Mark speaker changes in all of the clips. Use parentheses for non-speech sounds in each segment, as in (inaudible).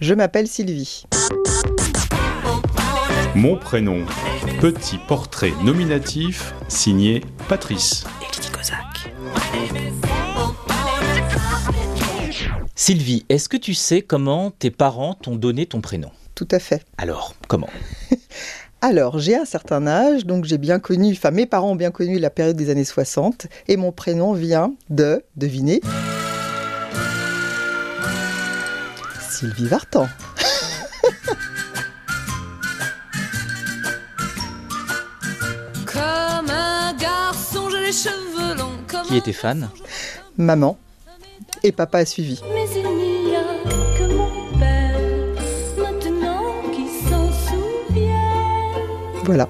Speaker 1: Je m'appelle Sylvie.
Speaker 2: Mon prénom, petit portrait nominatif signé Patrice.
Speaker 3: Sylvie, est-ce que tu sais comment tes parents t'ont donné ton prénom?
Speaker 1: Tout à fait.
Speaker 3: Alors, comment? (laughs)
Speaker 1: Alors, j'ai un certain âge, donc j'ai bien connu, enfin mes parents ont bien connu la période des années 60, et mon prénom vient de, devinez, Sylvie Vartan.
Speaker 4: Comme un garçon, j'ai les cheveux longs. Comme
Speaker 3: Qui était fan
Speaker 1: Maman et papa a suivi.
Speaker 4: Mais il n'y a que mon père maintenant qui s'en souvient.
Speaker 1: Voilà.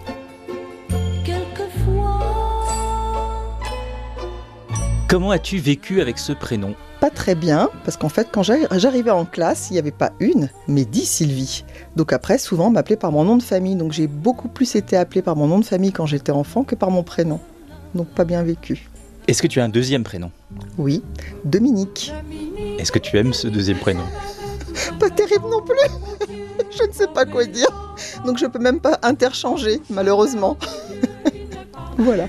Speaker 3: Comment as-tu vécu avec ce prénom?
Speaker 1: Pas très bien, parce qu'en fait, quand j'arri- j'arrivais en classe, il n'y avait pas une, mais dix Sylvie. Donc après, souvent, on m'appelait par mon nom de famille. Donc j'ai beaucoup plus été appelée par mon nom de famille quand j'étais enfant que par mon prénom. Donc pas bien vécu.
Speaker 3: Est-ce que tu as un deuxième prénom?
Speaker 1: Oui, Dominique.
Speaker 3: Est-ce que tu aimes ce deuxième prénom?
Speaker 1: Pas terrible non plus. (laughs) je ne sais pas quoi dire. Donc je peux même pas interchanger, malheureusement. (laughs) voilà.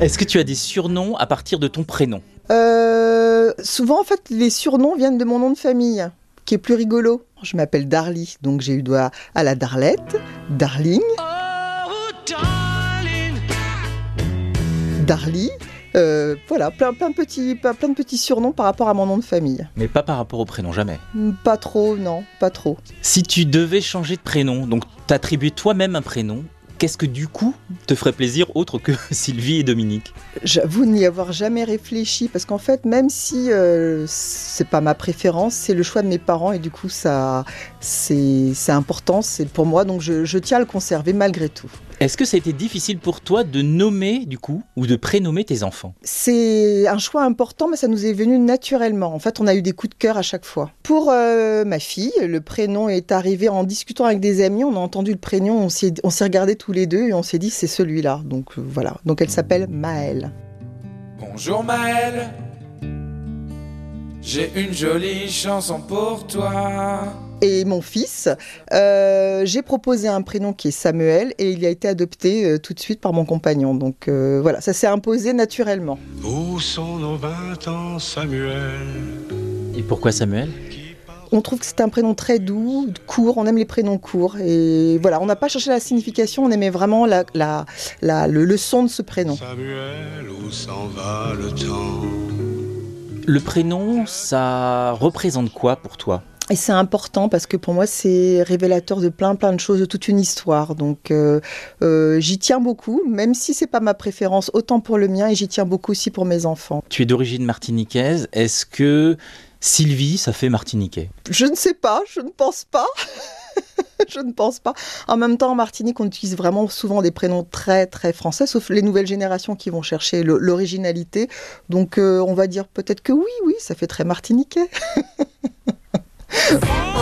Speaker 3: Est-ce que tu as des surnoms à partir de ton prénom
Speaker 1: Euh, souvent, en fait, les surnoms viennent de mon nom de famille, qui est plus rigolo. Je m'appelle Darly, donc j'ai eu droit à la Darlette, Darling, Darly. euh, voilà, plein, plein, de petits, plein plein de petits surnoms par rapport à mon nom de famille.
Speaker 3: Mais pas par rapport au prénom, jamais.
Speaker 1: Pas trop, non, pas trop.
Speaker 3: Si tu devais changer de prénom, donc t'attribuer toi-même un prénom, qu'est-ce que du coup te ferait plaisir autre que (laughs) Sylvie et Dominique?
Speaker 1: J'avoue n'y avoir jamais réfléchi parce qu'en fait, même si euh, c'est pas ma préférence, c'est le choix de mes parents et du coup, ça, c'est important, c'est pour moi, donc je, je tiens à le conserver malgré tout.
Speaker 3: Est-ce que ça a été difficile pour toi de nommer du coup ou de prénommer tes enfants?
Speaker 1: C'est un choix important, mais ça nous est venu naturellement. En fait, on a eu des coups de cœur à chaque fois. Pour euh, ma fille, le prénom est arrivé en discutant avec des amis. On a entendu le prénom, on s'est on s'est regardés tous les deux et on s'est dit c'est celui-là. Donc euh, voilà. Donc elle s'appelle Maëlle.
Speaker 5: Bonjour Maëlle, j'ai une jolie chanson pour toi.
Speaker 1: Et mon fils, euh, j'ai proposé un prénom qui est Samuel et il a été adopté euh, tout de suite par mon compagnon. Donc euh, voilà, ça s'est imposé naturellement.
Speaker 6: Où sont nos vingt ans, Samuel?
Speaker 3: Et pourquoi Samuel?
Speaker 1: On trouve que c'est un prénom très doux, court, on aime les prénoms courts. Et voilà, on n'a pas cherché la signification, on aimait vraiment la, la, la- le, le son de ce prénom.
Speaker 6: Samuel, où s'en va le temps?
Speaker 3: Le prénom, ça représente quoi pour toi?
Speaker 1: Et c'est important parce que pour moi, c'est révélateur de plein plein de choses, de toute une histoire. Donc euh, euh, j'y tiens beaucoup, même si c'est pas ma préférence, autant pour le mien et j'y tiens beaucoup aussi pour mes enfants.
Speaker 3: Tu es d'origine martiniquaise, est-ce que Sylvie, ça fait martiniquais?
Speaker 1: Je ne sais pas, je ne pense pas. (laughs) je ne pense pas. En même temps, en Martinique, on utilise vraiment souvent des prénoms très très français, sauf les nouvelles générations qui vont chercher l'originalité. Donc euh, on va dire peut-être que oui, oui, ça fait très martiniquais. (laughs)